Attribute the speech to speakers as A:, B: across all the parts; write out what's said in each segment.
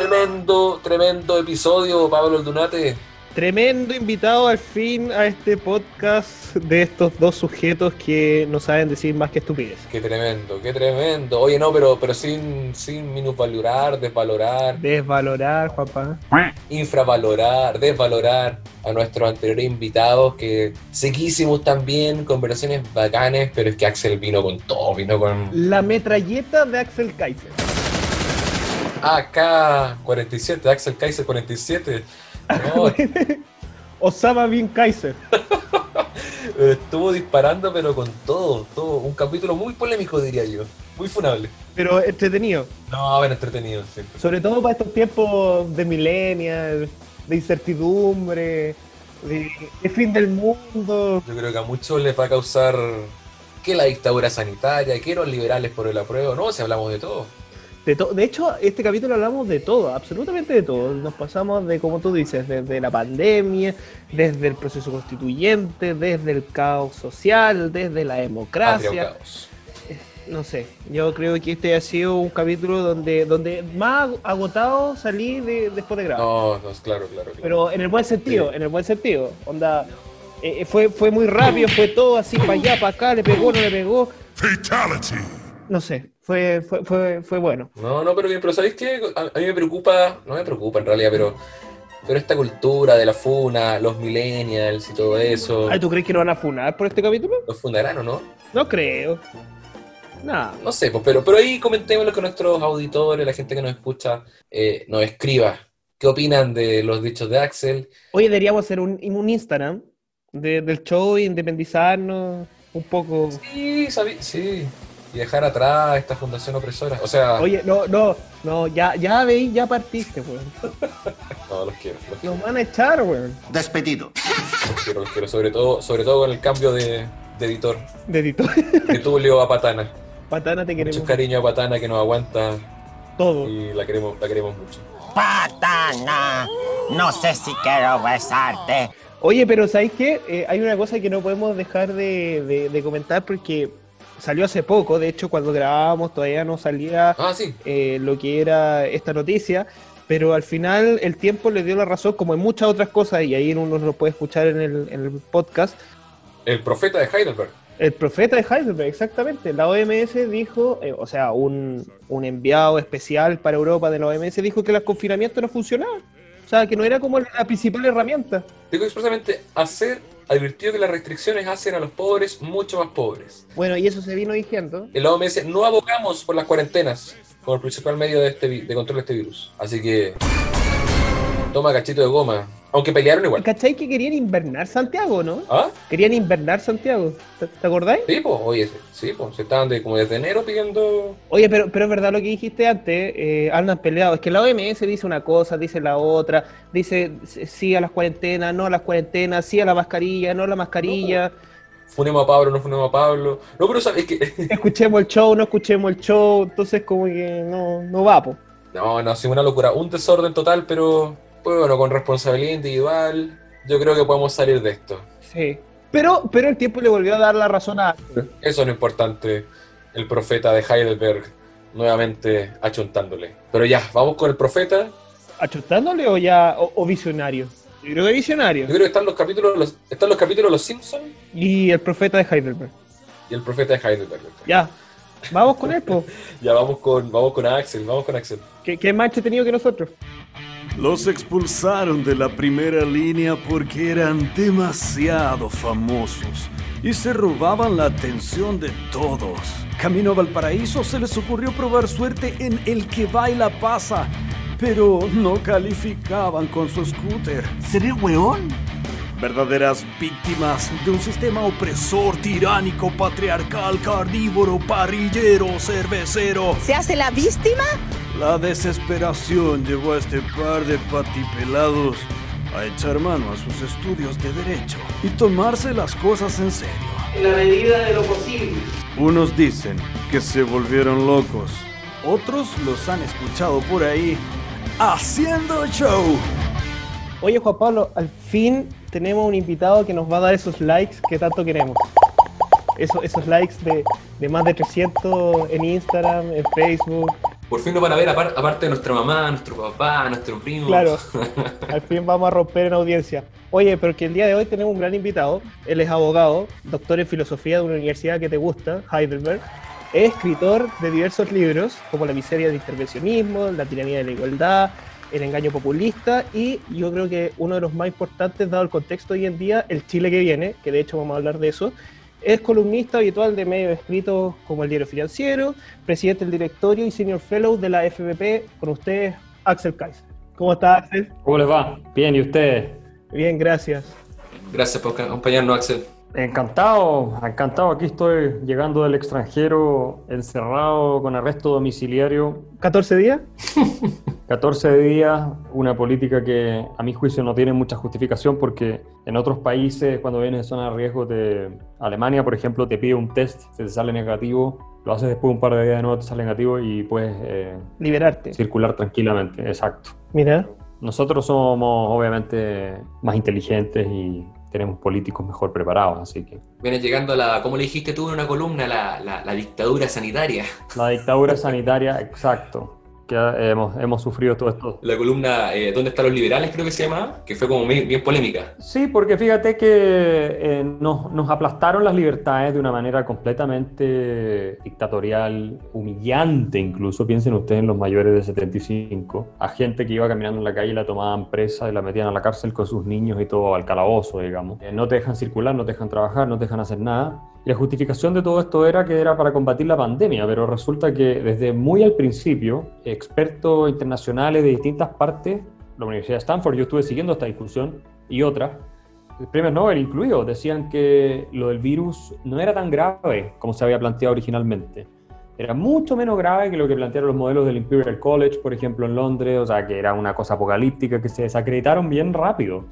A: Tremendo, tremendo episodio, Pablo Aldunate.
B: Tremendo invitado al fin a este podcast de estos dos sujetos que no saben decir más que estupidez.
A: Qué tremendo, qué tremendo. Oye, no, pero, pero sin, sin minusvalorar, desvalorar,
B: Desvalorar, Juanpa.
A: infravalorar, desvalorar a nuestros anteriores invitados que sequísimos también, conversaciones bacanes, pero es que Axel vino con todo, vino con
B: La metralleta de Axel Kaiser.
A: AK-47, Axel Kaiser 47. No,
B: Osama Bin Kaiser.
A: estuvo disparando, pero con todo, todo. Un capítulo muy polémico, diría yo. Muy funable.
B: Pero entretenido.
A: No, bueno, entretenido siempre.
B: Sobre todo para estos tiempos de millennial, de incertidumbre, de, de fin del mundo.
A: Yo creo que a muchos les va a causar que la dictadura sanitaria, que los liberales por el apruebo. No, si hablamos de todo.
B: De, de hecho, este capítulo hablamos de todo, absolutamente de todo. Nos pasamos de, como tú dices, desde la pandemia, desde el proceso constituyente, desde el caos social, desde la democracia.
A: caos.
B: No sé, yo creo que este ha sido un capítulo donde, donde más agotado salí de- después de grabar.
A: No, no, claro, claro. claro.
B: Pero en el buen sentido,
A: Sí.
B: en el buen sentido. Onda, eh, fue, fue muy rápido, fue todo así para allá, para acá, le pegó, no le pegó.
C: Fatality.
B: No sé, fue, fue, fue, fue bueno.
A: No, no, pero bien, pero ¿sabéis qué? A, a mí me preocupa, no me preocupa en realidad, pero, pero esta cultura de la funa, los millennials y todo eso,
B: Ay, ¿tú crees que nos van a funar por este capítulo?
A: los fundarán o no?
B: No creo. Nada.
A: No sé, pues, pero, pero ahí comentémoslo con nuestros auditores, la gente que nos escucha, eh, nos escriba. ¿Qué opinan de los dichos de Axel?
B: Oye, deberíamos hacer un, un Instagram de- del show, independizarnos un poco.
A: Sí, sabí- sí. Y dejar atrás esta fundación opresora. O sea,
B: Oye, no, no, no, ya, ya veis, ya partiste, weón.
A: no, los quiero, los quiero,
B: van a echar, weón.
C: Despedido.
A: los quiero, los quiero. Sobre todo, sobre todo con el cambio de, de editor.
B: De editor.
A: De Tulio a Patana.
B: Patana, te queremos
A: Mucho cariño a Patana que nos aguanta
B: todo.
A: y la queremos, la queremos mucho.
D: Patana, no sé si quiero besarte.
B: Oye, pero ¿sabéis qué? Eh, hay una cosa que no podemos dejar de, de- de comentar porque salió hace poco, de hecho cuando grabábamos todavía no salía
A: Ah, sí.
B: eh, lo que era esta noticia, pero al final el tiempo le dio la razón como en muchas otras cosas y ahí uno lo puede escuchar en el, en el podcast.
A: El profeta de Heidelberg.
B: El profeta de Heidelberg, exactamente. La OMS dijo, eh, o sea, un, un enviado especial para Europa de la OMS dijo que los confinamientos no funcionaban. O sea, que no era como la principal herramienta.
A: Digo expresamente, hacer, advirtió que las restricciones hacen a los pobres mucho más pobres.
B: Bueno, y eso se vino diciendo.
A: En la OMS no abogamos por las cuarentenas como el principal medio de, este, de control de este virus. Así que, toma cachito de goma. Aunque pelearon igual.
B: ¿Cachai que querían invernar Santiago, no?
A: ¿Ah?
B: Querían invernar Santiago. ¿Te, te acordáis?
A: Sí, pues, oye, sí, pues, se estaban de, como desde enero pidiendo...
B: Oye, pero, pero es verdad lo que dijiste antes, eh, andan peleados. Es que la OMS dice una cosa, dice la otra, dice sí a las cuarentenas, no a las cuarentenas, sí a la mascarilla, no a la mascarilla.
A: Funemos a Pablo, no funemos a Pablo. No, pero sabes que...
B: Escuchemos el show, no escuchemos el show, entonces como que no, no va, po.
A: No, no, ha sido una locura. Un desorden total, pero pues bueno, con responsabilidad individual, yo creo que podemos salir de esto.
B: Sí. Pero, pero el tiempo le volvió a dar la razón a...
A: Eso es lo importante. El profeta de Heidelberg nuevamente achuntándole. Pero ya, vamos con el profeta.
B: ¿Achutándole o ya, o, o visionario? Yo creo que visionario.
A: Yo creo que están los capítulos, los, están los capítulos Los Simpsons
B: Y el profeta de Heidelberg.
A: y el profeta de Heidelberg.
B: Ya. Vamos con él, po.
A: Ya vamos con, vamos con Axel, vamos con Axel.
B: ¿Qué, qué más entretenido que nosotros?
E: Los expulsaron de la primera línea porque eran demasiado famosos y se robaban la atención de todos. Camino a Valparaíso se les ocurrió probar suerte en El que baila pasa, pero no calificaban con su scooter.
C: ¿Seré weón?
E: Verdaderas víctimas de un sistema opresor, tiránico, patriarcal, carnívoro, parrillero, cervecero.
F: ¿Se hace la víctima?
E: La desesperación llevó a este par de patipelados a echar mano a sus estudios de derecho y tomarse las cosas en serio.
B: En la medida de lo posible.
E: Unos dicen que se volvieron locos, otros los han escuchado por ahí haciendo show.
B: Oye, Juan Pablo, al fin tenemos un invitado que nos va a dar esos likes que tanto queremos. Eso- esos likes de, de más de 300 en Instagram, en Facebook,
A: Por fin nos van a ver apar- aparte de nuestra mamá, nuestro papá, nuestro primo.
B: Claro, al fin vamos a romper en audiencia. Oye, pero que el día de hoy tenemos un gran invitado. Él es abogado, doctor en filosofía de una universidad que te gusta, Heidelberg. Es escritor de diversos libros, como La miseria del intervencionismo, La tiranía de la igualdad, El engaño populista y yo creo que uno de los más importantes, dado el contexto hoy en día, El Chile que viene, que de hecho vamos a hablar de eso. Es columnista habitual de medios escritos como El Diario Financiero, presidente del directorio y senior fellow de la FBP. Con ustedes, Axel Kaiser. ¿Cómo está, Axel?
F: ¿Cómo les va? Bien, ¿y ustedes?
B: Bien, gracias.
A: Gracias por acompañarnos, Axel.
F: Encantado, encantado. Aquí estoy llegando del extranjero, encerrado con arresto domiciliario.
B: ¿14 días?
F: 14 días, una política que a mi juicio no tiene mucha justificación porque en otros países, cuando vienes de zona de riesgo, de Alemania, por ejemplo, te pide un test, te sale negativo, lo haces después de un par de días de nuevo, te sale negativo y puedes eh,
B: Liberarte.
F: circular tranquilamente. Exacto.
B: Mira,
F: Nosotros somos obviamente más inteligentes y tenemos políticos mejor preparados, así que
A: Vienes llegando a la, como le dijiste tú en una columna, la, la, la dictadura sanitaria.
F: la dictadura sanitaria, exacto, que hemos, hemos sufrido todo esto.
A: La columna eh, ¿Dónde están los liberales? creo que se llamaba, que fue como bien, bien polémica.
F: Sí, porque fíjate que eh, nos, nos aplastaron las libertades de una manera completamente dictatorial, humillante incluso. Piensen ustedes en los mayores de 75, a gente que iba caminando en la calle y la tomaban presa y la metían a la cárcel con sus niños y todo al calabozo, digamos. Eh, no te dejan circular, no te dejan trabajar, no te dejan hacer nada. La justificación de todo esto era que era para combatir la pandemia, pero resulta que desde muy al principio, expertos internacionales de distintas partes, la Universidad de Stanford, yo estuve siguiendo esta discusión y otras, premios Nobel incluidos, decían que lo del virus no era tan grave como se había planteado originalmente. Era mucho menos grave que lo que plantearon los modelos del Imperial College, por ejemplo, en Londres, o sea, que era una cosa apocalíptica, que se desacreditaron bien rápido.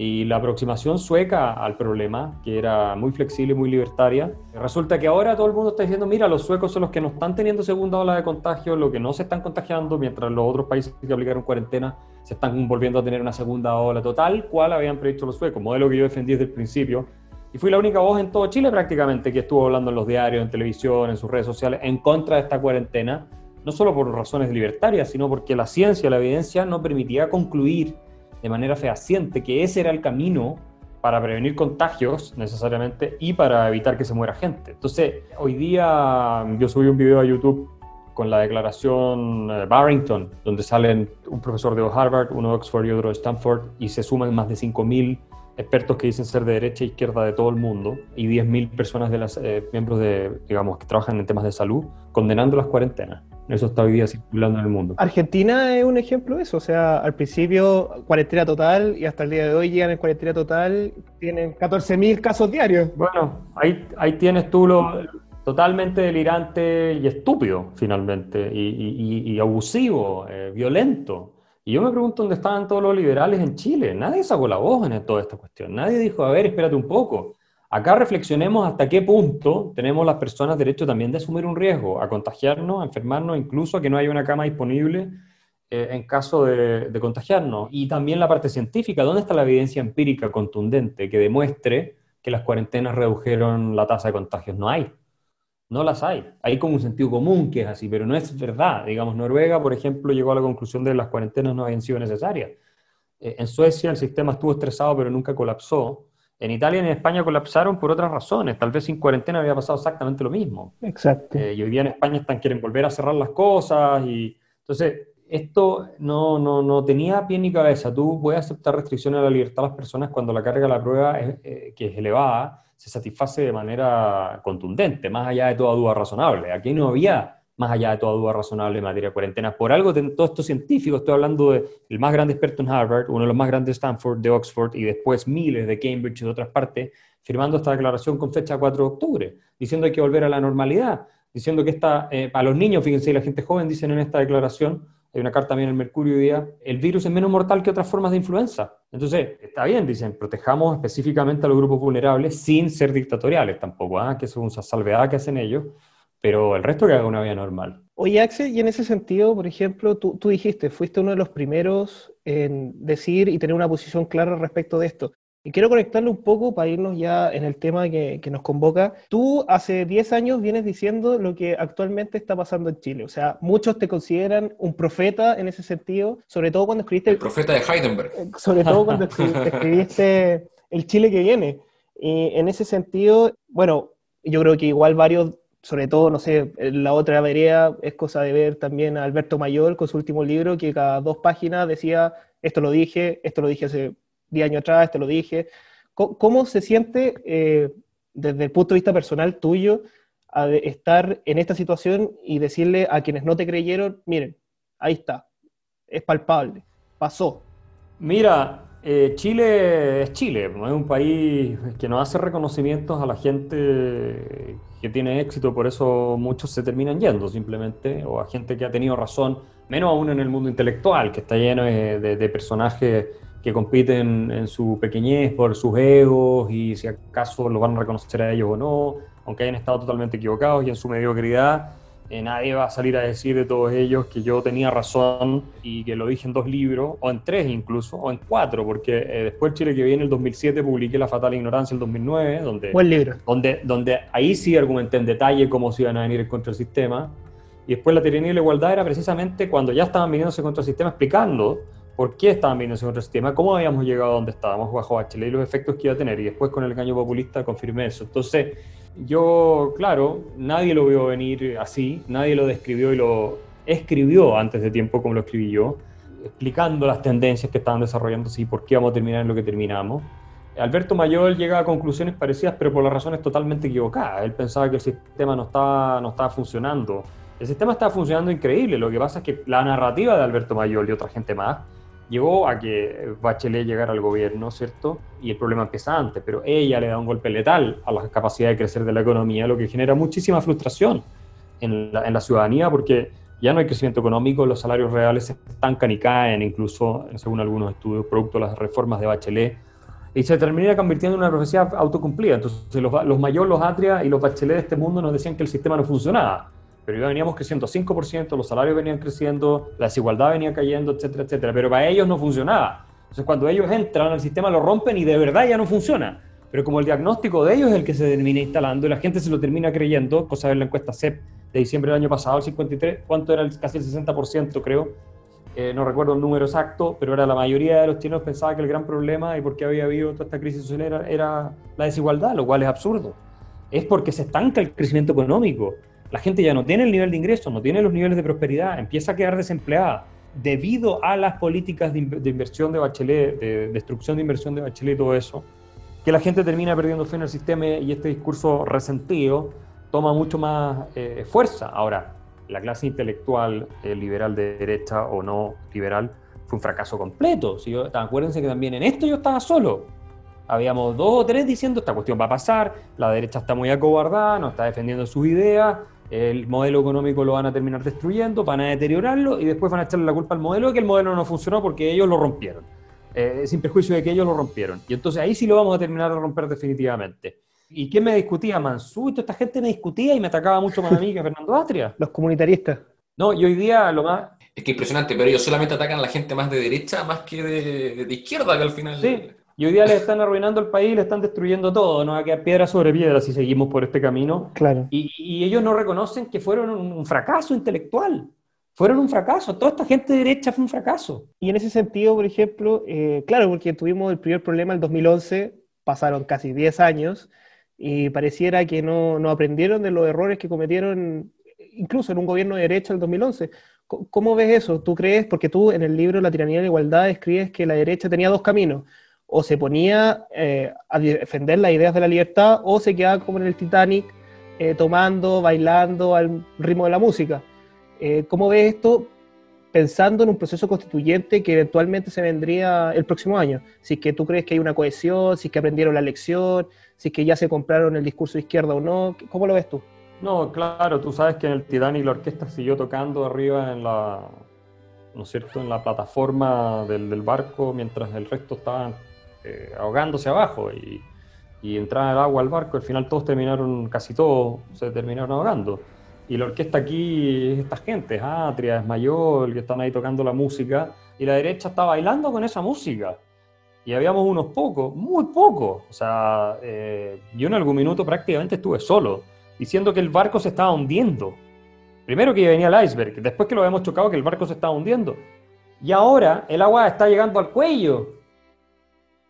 F: Y la aproximación sueca al problema, que era muy flexible y muy libertaria, resulta que ahora todo el mundo está diciendo, mira, los suecos son los que no están teniendo segunda ola de contagio, los que no se están contagiando, mientras los otros países que aplicaron cuarentena se están volviendo a tener una segunda ola total, cual habían previsto los suecos, modelo que yo defendí desde el principio. Y fui la única voz en todo Chile prácticamente que estuvo hablando en los diarios, en televisión, en sus redes sociales, en contra de esta cuarentena, no solo por razones libertarias, sino porque la ciencia, la evidencia no permitía concluir de manera fehaciente que ese era el camino para prevenir contagios necesariamente y para evitar que se muera gente. Entonces, hoy día yo subí un video a YouTube con la declaración eh, Barrington, donde salen un profesor de Harvard, uno de Oxford y otro de Stanford, y se suman más de 5.000 expertos que dicen ser de derecha e izquierda de todo el mundo, y 10.000 personas de las eh, miembros de, digamos, que trabajan en temas de salud, condenando las cuarentenas. Eso está hoy día circulando en el mundo.
B: Argentina es un ejemplo de eso. O sea, al principio cuarentena total y hasta el día de hoy llegan en cuarentena total, tienen 14.000 casos diarios.
F: Bueno, ahí, ahí tienes tú lo totalmente delirante y estúpido, finalmente, y, y- y abusivo, eh, violento. Y yo me pregunto dónde estaban todos los liberales en Chile. Nadie sacó la voz en toda esta cuestión. Nadie dijo, a ver, espérate un poco. Acá reflexionemos hasta qué punto tenemos las personas derecho también de asumir un riesgo, a contagiarnos, a enfermarnos, incluso a que no haya una cama disponible eh, en caso de, contagiarnos. Y también la parte científica, ¿dónde está la evidencia empírica contundente que demuestre que las cuarentenas redujeron la tasa de contagios? No hay. No las hay. Hay como un sentido común que es así, pero no es verdad. Digamos, Noruega, por ejemplo, llegó a la conclusión de que las cuarentenas no habían sido necesarias. Eh, en Suecia el sistema estuvo estresado, pero nunca colapsó. En Italia y en España colapsaron por otras razones. Tal vez sin cuarentena había pasado exactamente lo mismo.
B: Exacto.
F: Eh, y hoy día en España están, quieren volver a cerrar las cosas. Y, entonces, esto no, no, no tenía pie ni cabeza. Tú puedes aceptar restricciones a la libertad de las personas cuando la carga de la prueba, es, eh, que es elevada, se satisface de manera contundente, más allá de toda duda razonable. Aquí no había más allá de toda duda razonable en materia de cuarentena. Por algo, ten- todos estos científicos, estoy hablando del más grande experto en Harvard, uno de los más grandes de Stanford, de Oxford, y después miles de Cambridge y de otras partes, firmando esta declaración con fecha 4 de octubre, diciendo que hay que volver a la normalidad, diciendo que esta, eh, para los niños, fíjense, y la gente joven dicen en esta declaración, hay una carta también en el Mercurio hoy día, el virus es menos mortal que otras formas de influenza. Entonces, está bien, dicen, protejamos específicamente a los grupos vulnerables sin ser dictatoriales tampoco, ¿ah? que es una salvedad que hacen ellos, pero el resto que haga una vida normal.
B: Oye, Axel, y en ese sentido, por ejemplo, tú, tú dijiste, fuiste uno de los primeros en decir y tener una posición clara respecto de esto. Y quiero conectarlo un poco para irnos ya en el tema que, que, nos convoca. Tú hace 10 años vienes diciendo lo que actualmente está pasando en Chile. O sea, muchos te consideran un profeta en ese sentido, sobre todo cuando escribiste...
A: El profeta de Heidenberg.
B: Eh, sobre todo cuando escribiste El Chile que viene. Y en ese sentido, bueno, yo creo que igual varios sobre todo, no sé, la otra vereda es cosa de ver también a Alberto Mayor con su último libro, que cada dos páginas decía, esto lo dije, esto lo dije hace 10 años atrás, esto lo dije. ¿Cómo, se siente eh, desde el punto de vista personal tuyo a estar en esta situación y decirle a quienes no te creyeron, miren, ahí está, es palpable, pasó?
F: Mira, eh, Chile es Chile, es un país que no hace reconocimientos a la gente que tiene éxito, por eso muchos se terminan yendo simplemente, o a gente que ha tenido razón, menos aún en el mundo intelectual, que está lleno de, personajes que compiten en su pequeñez por sus egos y si acaso lo van a reconocer a ellos o no, aunque hayan estado totalmente equivocados y en su mediocridad eh, nadie va a salir a decir de todos ellos que yo tenía razón y que lo dije en dos libros, o en tres incluso, o en cuatro, porque eh, después Chile que viene, el 2007, publiqué La Fatal Ignorancia el 2009, donde,
B: Buen libro.
F: donde, donde ahí sí argumenté en detalle cómo se iban a venir contra el sistema. Y después la tiranía y la igualdad era precisamente cuando ya estaban viniéndose contra el sistema, explicando por qué estaban viniéndose contra el sistema, cómo habíamos llegado a donde estábamos bajo Bachelet y los efectos que iba a tener. Y después con el engaño populista confirmé eso. Entonces, yo, claro, nadie lo vio venir así, nadie lo describió y lo escribió antes de tiempo como lo escribí yo, explicando las tendencias que estaban desarrollándose y por qué vamos a terminar en lo que terminamos. Alberto Mayor llega a conclusiones parecidas, pero por las razones totalmente equivocadas. Él pensaba que el sistema no estaba, no estaba funcionando. El sistema estaba funcionando increíble. Lo que pasa es que la narrativa de Alberto Mayor y otra gente más llegó a que Bachelet llegara al gobierno, ¿cierto? Y el problema empieza antes, pero ella le da un golpe letal a la capacidad de crecer de la economía, lo que genera muchísima frustración en la, ciudadanía porque ya no hay crecimiento económico, los salarios reales se estancan y caen, incluso según algunos estudios, producto de las reformas de Bachelet, y se termina convirtiendo en una profecía autocumplida. Entonces los, los Mayor, los Atria y los Bachelet de este mundo nos decían que el sistema no funcionaba pero ya veníamos creciendo 5%, los salarios venían creciendo, la desigualdad venía cayendo, etcétera, etcétera, pero para ellos no funcionaba. Entonces cuando ellos entran al sistema lo rompen y de verdad ya no funciona. Pero como el diagnóstico de ellos es el que se termina instalando y la gente se lo termina creyendo, cosa de la encuesta CEP de diciembre del año pasado, el 53, ¿cuánto era? casi el 60% creo, eh, no recuerdo el número exacto, pero era la mayoría de los chinos pensaba que el gran problema y por qué había habido toda esta crisis social era la desigualdad, lo cual es absurdo. Es porque se estanca el crecimiento económico la gente ya no tiene el nivel de ingreso, no tiene los niveles de prosperidad, empieza a quedar desempleada debido a las políticas de, inversión de Bachelet, de destrucción de inversión de Bachelet y todo eso, que la gente termina perdiendo fe en el sistema y este discurso resentido toma mucho más eh, fuerza. Ahora, la clase intelectual eh, liberal de derecha o no liberal fue un fracaso completo. Si acuérdense que también en esto yo estaba solo. Habíamos dos o tres diciendo esta cuestión va a pasar, la derecha está muy acobardada, no está defendiendo sus ideas, el modelo económico lo van a terminar destruyendo, van a deteriorarlo y después van a echarle la culpa al modelo de que el modelo no funcionó porque ellos lo rompieron, eh, sin perjuicio de que ellos lo rompieron. Y entonces ahí sí lo vamos a terminar de romper definitivamente. ¿Y quién me discutía? Mansú, esta gente me discutía y me atacaba mucho más a mí que a Fernando Atria.
B: Los comunitaristas.
F: No, y hoy día lo más...
A: Es que impresionante, pero ellos solamente atacan a la gente más de derecha, más que de, de izquierda, que al final...
F: Sí, y hoy día le están arruinando el país, le están destruyendo todo, no va a quedar piedra sobre piedra si seguimos por este camino.
B: Claro.
F: Y, ellos no reconocen que fueron un, fracaso intelectual. Fueron un fracaso. Toda esta gente de derecha fue un fracaso.
B: Y en ese sentido, por ejemplo, eh, claro, porque tuvimos el primer problema en 2011, pasaron casi 10 años y pareciera que no, no aprendieron de los errores que cometieron incluso en un gobierno de derecha en 2011. ¿Cómo ves eso? ¿Tú crees? Porque tú en el libro La tiranía de la igualdad escribes que la derecha tenía dos caminos o se ponía eh, a defender las ideas de la libertad o se quedaba como en el Titanic eh, tomando, bailando al ritmo de la música. Eh, ¿Cómo ves esto pensando en un proceso constituyente que eventualmente se vendría el próximo año? Si es que tú crees que hay una cohesión, si es que aprendieron la lección, si es que ya se compraron el discurso de izquierda o no, ¿cómo lo ves tú?
F: No, claro, tú sabes que en el Titanic la orquesta siguió tocando arriba en la, ¿no es cierto?, en la plataforma del, del barco mientras el resto estaban eh, ahogándose abajo y, y entraba el agua al barco, al final todos terminaron, casi todos se terminaron ahogando. Y la orquesta aquí es esta gente, es Atria, es Mayor, que están ahí tocando la música, y la derecha está bailando con esa música. y habíamos unos pocos, muy pocos. O sea, eh, yo en algún minuto prácticamente estuve solo, diciendo que el barco se estaba hundiendo. Primero que venía el iceberg, después que lo habíamos chocado que el barco se estaba hundiendo. Y ahora el agua está llegando al cuello.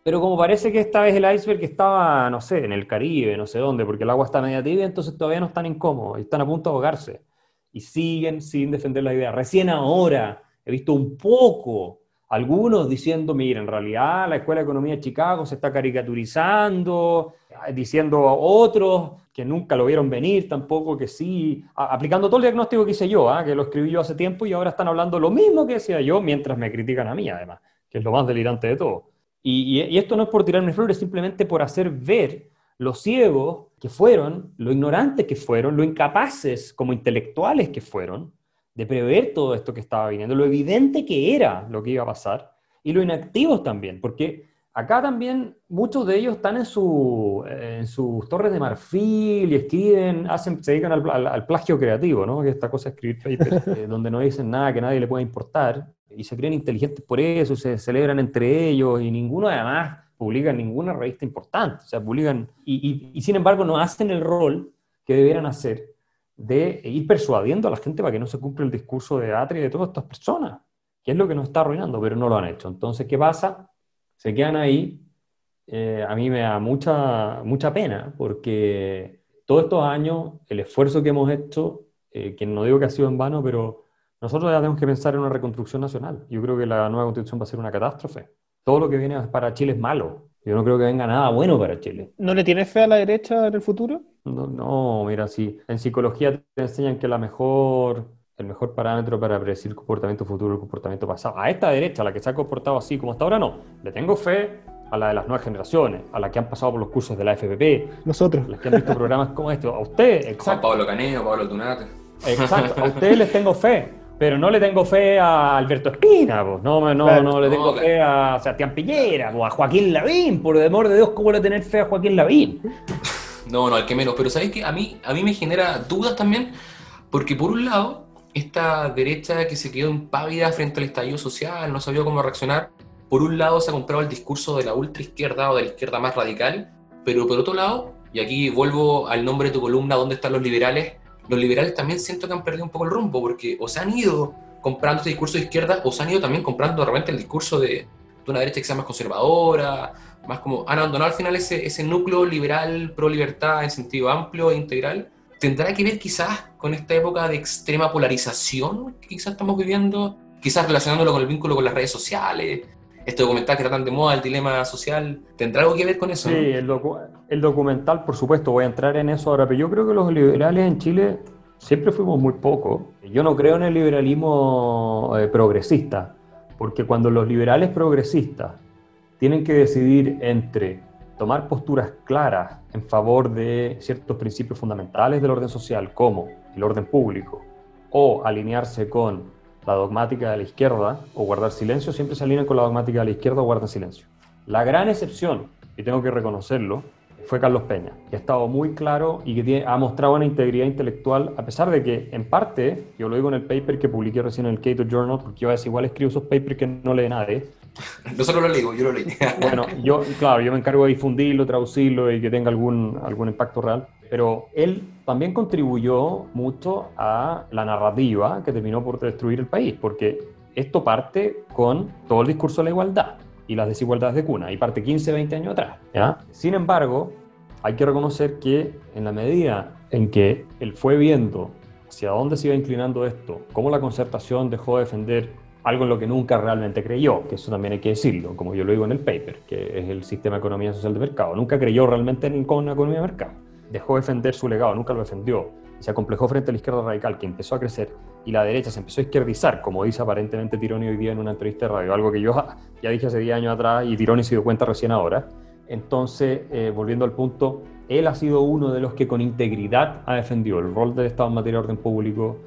F: Pero como parece que esta vez el iceberg estaba, no sé, en el Caribe, no sé dónde, porque el agua está media tibia, entonces todavía no están incómodos, están a punto de ahogarse. Y siguen sin defender la idea. Recién ahora he visto un poco, algunos diciendo, mira, en realidad la Escuela de Economía de Chicago se está caricaturizando, diciendo a otros que nunca lo vieron venir tampoco, que sí, aplicando todo el diagnóstico que hice yo, ¿ah? que lo escribí yo hace tiempo y ahora están hablando lo mismo que decía yo, mientras me critican a mí además, que es lo más delirante de todo. Y, esto no es por tirarme flores, simplemente por hacer ver lo ciegos que fueron, lo ignorantes que fueron, lo incapaces como intelectuales que fueron de prever todo esto que estaba viniendo, lo evidente que era lo que iba a pasar y lo inactivos también, porque acá también muchos de ellos están en, su, en sus torres de marfil y escriben, hacen, se dedican al, plagio creativo, ¿no? esta cosa de escribir eh, donde no dicen nada que nadie le pueda importar y se creen inteligentes por eso, se celebran entre ellos y ninguno además publica ninguna revista importante, o sea, publican y, sin embargo no hacen el rol que debieran hacer de ir persuadiendo a la gente para que no se cumpla el discurso de Atri y de todas estas personas, que es lo que nos está arruinando, pero no lo han hecho. Entonces, ¿qué pasa? Se quedan ahí. eh, a mí me da mucha, mucha pena porque todos estos años, el esfuerzo que hemos hecho, eh, que no digo que ha sido en vano, pero nosotros ya tenemos que pensar en una reconstrucción nacional. Yo creo que la nueva constitución va a ser una catástrofe. Todo lo que viene para Chile es malo. Yo no creo que venga nada bueno para Chile.
B: ¿No le tienes fe a la derecha en el futuro?
F: No, no, mira, si en psicología te enseñan que la mejor, el mejor parámetro para predecir el comportamiento futuro es el comportamiento pasado. A esta derecha, a la que se ha comportado así como hasta ahora, no. Le tengo fe a la de las nuevas generaciones, a la que han pasado por los cursos de la FPP,
B: Nosotros.
F: a las que han visto programas como estos. A usted,
A: Juan
F: exacto,
A: Pablo Caneo, Pablo Tunate.
F: exacto, a ustedes les tengo fe. Pero no le tengo fe a Alberto Espina, pues. no, no,
B: Claro.
F: no le tengo
A: No,
F: fe a Sebastián Piñera, pues, a Joaquín Lavín, por el amor de Dios, ¿cómo le tener fe a Joaquín Lavín?
A: No, no, al que menos. Pero ¿sabéis que a mí, a mí me genera dudas también? Porque por un lado, esta derecha que se quedó impávida frente al estallido social, no sabía cómo reaccionar, por un lado se ha comprado el discurso de la ultraizquierda o de la izquierda más radical, pero por otro lado, y aquí vuelvo al nombre de tu columna, ¿dónde están los liberales? Los liberales también siento que han perdido un poco el rumbo, porque o se han ido comprando este discurso de izquierda, o se han ido también comprando de repente el discurso de, de una derecha que sea más conservadora, más como han abandonado al final ese, ese núcleo liberal, pro libertad en sentido amplio e integral. ¿Tendrá que ver quizás con esta época de extrema polarización que quizás estamos viviendo? Quizás relacionándolo con el vínculo con las redes sociales, este documental que está tan de moda, el dilema social. ¿Tendrá algo que ver con eso?
F: Sí, el, docu- el documental, por supuesto, voy a entrar en eso ahora, pero yo creo que los liberales en Chile siempre fuimos muy pocos. Yo no creo en el liberalismo eh, progresista, porque cuando los liberales progresistas tienen que decidir entre tomar posturas claras en favor de ciertos principios fundamentales del orden social, como el orden público, o alinearse con la dogmática de la izquierda o guardar silencio, siempre se alinean con la dogmática de la izquierda o guardan silencio. La gran excepción, y tengo que reconocerlo, fue Carlos Peña, que ha estado muy claro y que tiene- ha mostrado una integridad intelectual, a pesar de que, en parte, yo lo digo en el paper que publiqué recién en el Cato Journal, porque yo a veces igual escribo esos papers que no lee nadie.
A: No solo lo leí, yo lo leí.
F: Bueno, yo, claro, yo me encargo de difundirlo, traducirlo y que tenga algún, algún impacto real. Pero él también contribuyó mucho a la narrativa que terminó por destruir el país, porque esto parte con todo el discurso de la igualdad y las desigualdades de cuna, y parte 15, 20 años atrás. Sin embargo, hay que reconocer que en la medida en que él fue viendo hacia dónde se iba inclinando esto, cómo la concertación dejó de defender algo en lo que nunca realmente creyó, que eso también hay que decirlo, como yo lo digo en el paper, que es el sistema de economía social de mercado. Nunca creyó realmente en una economía de mercado. Dejó de defender su legado, nunca lo defendió. Se acomplejó frente a la izquierda radical, que empezó a crecer, y la derecha se empezó a izquierdizar, como dice aparentemente Tironi hoy día en una entrevista de radio, algo que yo ya dije hace 10 años atrás y Tironi se dio cuenta recién ahora. Entonces, eh, volviendo al punto, él ha sido uno de los que con integridad ha defendido el rol del Estado en materia de orden público,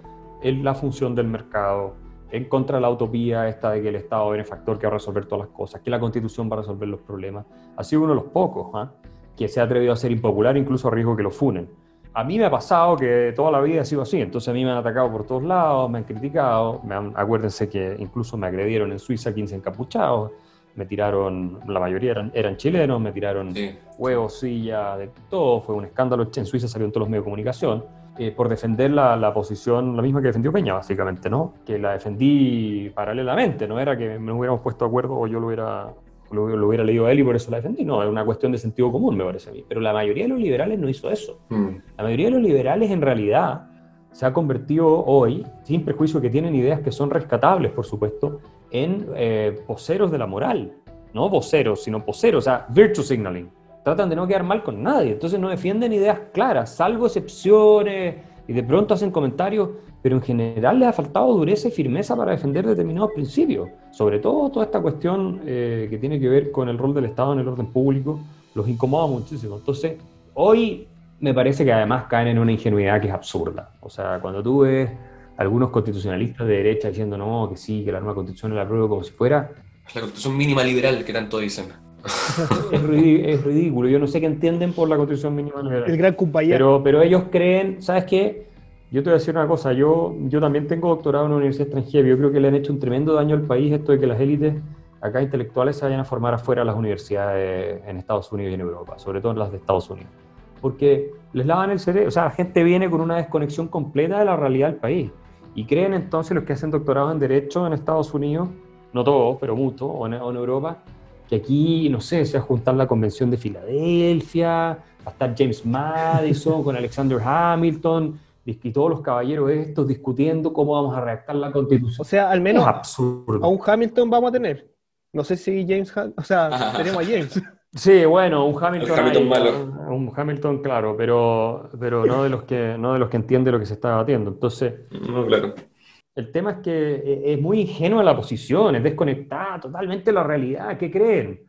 F: en la función del mercado, en contra de la utopía esta de que el Estado es benefactor que va a resolver todas las cosas, que la Constitución va a resolver los problemas. Ha sido uno de los pocos ¿ah? que se ha atrevido a ser impopular, incluso a riesgo que lo funen. A mí me ha pasado que toda la vida ha sido así, entonces a mí me han atacado por todos lados, me han criticado, me han- acuérdense que incluso me agredieron en Suiza 15 encapuchados, me tiraron, la mayoría eran, eran chilenos, me tiraron
A: Sí.
F: huevos, silla, de todo, fue un escándalo, en Suiza salió en todos los medios de comunicación, eh, por defender la, la posición, la misma que defendió Peña, básicamente, ¿no? Que la defendí paralelamente, no era que nos hubiéramos puesto de acuerdo o yo lo hubiera, lo, lo hubiera leído a él y por eso la defendí, no, es una cuestión de sentido común, me parece a mí. Pero la mayoría de los liberales no hizo eso.
A: Mm.
F: La mayoría de los liberales en realidad se ha convertido hoy, sin prejuicio que tienen ideas que son rescatables, por supuesto, en eh, voceros de la moral. No voceros, sino poseros, o sea, virtue signaling. Tratan de no quedar mal con nadie, entonces no defienden ideas claras, salvo excepciones, y de pronto hacen comentarios, pero en general les ha faltado dureza y firmeza para defender determinados principios. Sobre todo toda esta cuestión eh, que tiene que ver con el rol del Estado en el orden público, los incomoda muchísimo. Entonces, hoy me parece que además caen en una ingenuidad que es absurda. O sea, cuando tú ves algunos constitucionalistas de derecha diciendo no, que sí, que la nueva constitución la apruebo como si fuera,
A: La constitución mínima liberal que tanto dicen.
F: es, ridí- es ridículo. Yo no sé qué entienden por la constitución mínima liberal.
B: El gran compañero.
F: Pero, pero ellos creen, ¿sabes qué? Yo te voy a decir una cosa, yo, yo también tengo doctorado en una universidad extranjera, yo creo que le han hecho un tremendo daño al país esto de que las élites acá intelectuales se vayan a formar afuera de las universidades en Estados Unidos y en Europa, sobre todo en las de Estados Unidos. Porque les lavan el cerebro, o sea, la gente viene con una desconexión completa de la realidad del país. Y creen entonces los que hacen doctorados en Derecho en Estados Unidos, no todos, pero muchos, o o en Europa, que aquí, no sé, se va a juntar la Convención de Filadelfia, va a estar James Madison con Alexander Hamilton, y todos los caballeros estos discutiendo cómo vamos a redactar la
B: O
F: constitución.
B: sea, al menos
F: absurdo.
B: a un Hamilton vamos a tener. No sé si James, Ha- o sea, tenemos a James.
F: Sí, bueno, un Hamilton,
A: El Hamilton
F: hay,
A: malo.
F: un Hamilton claro, pero, pero no de los que no de los que entiende lo que se está debatiendo. Entonces,
A: No, claro.
F: el tema es que e- es muy ingenua la posición, es desconectada totalmente de la realidad. ¿Qué creen?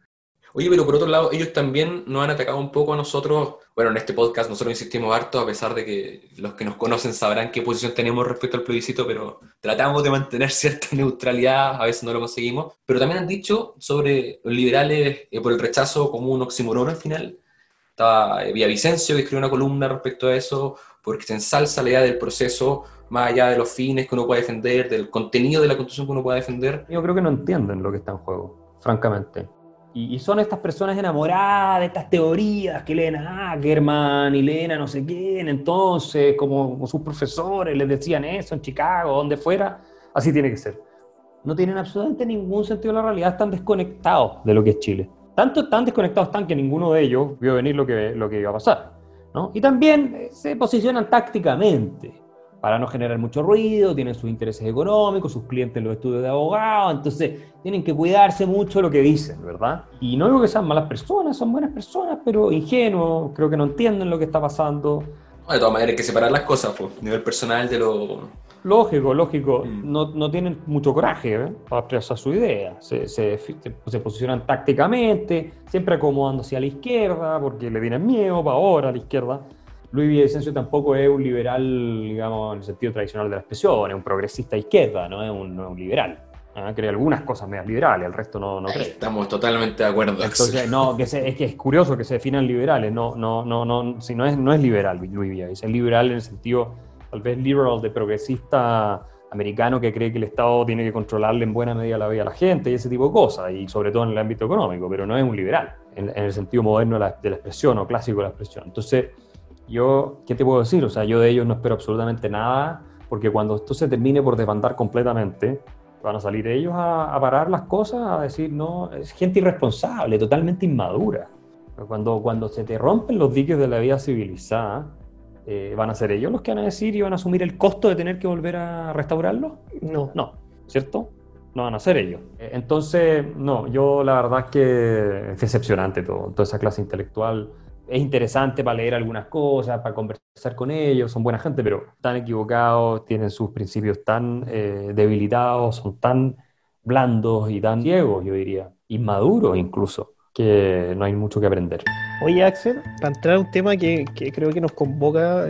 A: Oye, pero por otro lado, ellos también nos han atacado un poco a nosotros. Bueno, en este podcast nosotros insistimos harto, a pesar de que los que nos conocen sabrán qué posición tenemos respecto al plebiscito, pero tratamos de mantener cierta neutralidad, a veces no lo conseguimos. Pero también han dicho sobre los liberales eh, por el rechazo como un oxímoron al final. Estaba eh, Villavicencio que escribió una columna respecto a eso, porque se ensalza la idea del proceso más allá de los fines que uno puede defender, del contenido de la constitución que uno puede defender.
F: Yo creo que no entienden lo que está en juego, francamente. Y, y son estas personas enamoradas de estas teorías que leen a Ackerman y leen a no sé quién, entonces, como, como sus profesores les decían eso en Chicago, donde fuera, así tiene que ser. No tienen absolutamente ningún sentido de la realidad, están desconectados de lo que es Chile. Tanto tan desconectados están que ninguno de ellos vio venir lo que, lo que iba a pasar. ¿no? Y también eh, se posicionan tácticamente para no generar mucho ruido, tienen sus intereses económicos, sus clientes en los estudios de abogados, entonces tienen que cuidarse mucho lo que dicen, ¿verdad? Y no digo que sean malas personas, son buenas personas, pero ingenuos, creo que no entienden lo que está pasando.
A: De todas maneras hay que separar las cosas, pues, a nivel personal de lo...
F: Lógico, lógico,
A: Mm.
F: no, no tienen mucho coraje ¿eh? para expresar su idea, se, se, se posicionan tácticamente, siempre acomodándose a la izquierda, porque le tienen miedo para ahora a la izquierda. Luis Villavicencio tampoco es un liberal, digamos, en el sentido tradicional de la expresión, es un progresista izquierda, no es un, no es un liberal. ¿ah? Cree algunas cosas más liberales, el resto no, no cree.
A: estamos totalmente de acuerdo.
F: Entonces, no, que se- es que es curioso que se definan liberales, no, no, no, no, si no es, no es liberal Luis Villavicencio, es liberal en el sentido, tal vez liberal de progresista americano que cree que el Estado tiene que controlarle en buena medida la vida a la gente y ese tipo de cosas, y sobre todo en el ámbito económico, pero no es un liberal, en, en el sentido moderno de la, de la expresión o clásico de la expresión. Entonces, yo, ¿qué te puedo decir? O sea, yo de ellos no espero absolutamente nada, porque cuando esto se termine por desbandar completamente, van a salir ellos a, a parar las cosas, a decir, no, es gente irresponsable, totalmente inmadura. Cuando, cuando se te rompen los diques de la vida civilizada, eh, ¿van a ser ellos los que van a decir y van a asumir el costo de tener que volver a restaurarlo?
B: No.
F: No, ¿cierto? No van a ser ellos. Eh, Entonces, no, yo la verdad es que es decepcionante todo, toda esa clase intelectual. Es interesante para leer algunas cosas, para conversar con ellos, son buena gente, pero están equivocados, tienen sus principios tan eh, debilitados, son tan blandos y tan ciegos, yo diría, inmaduros incluso, que no hay mucho que aprender.
B: Oye, Axel, para entrar a un tema que, que creo que nos convoca,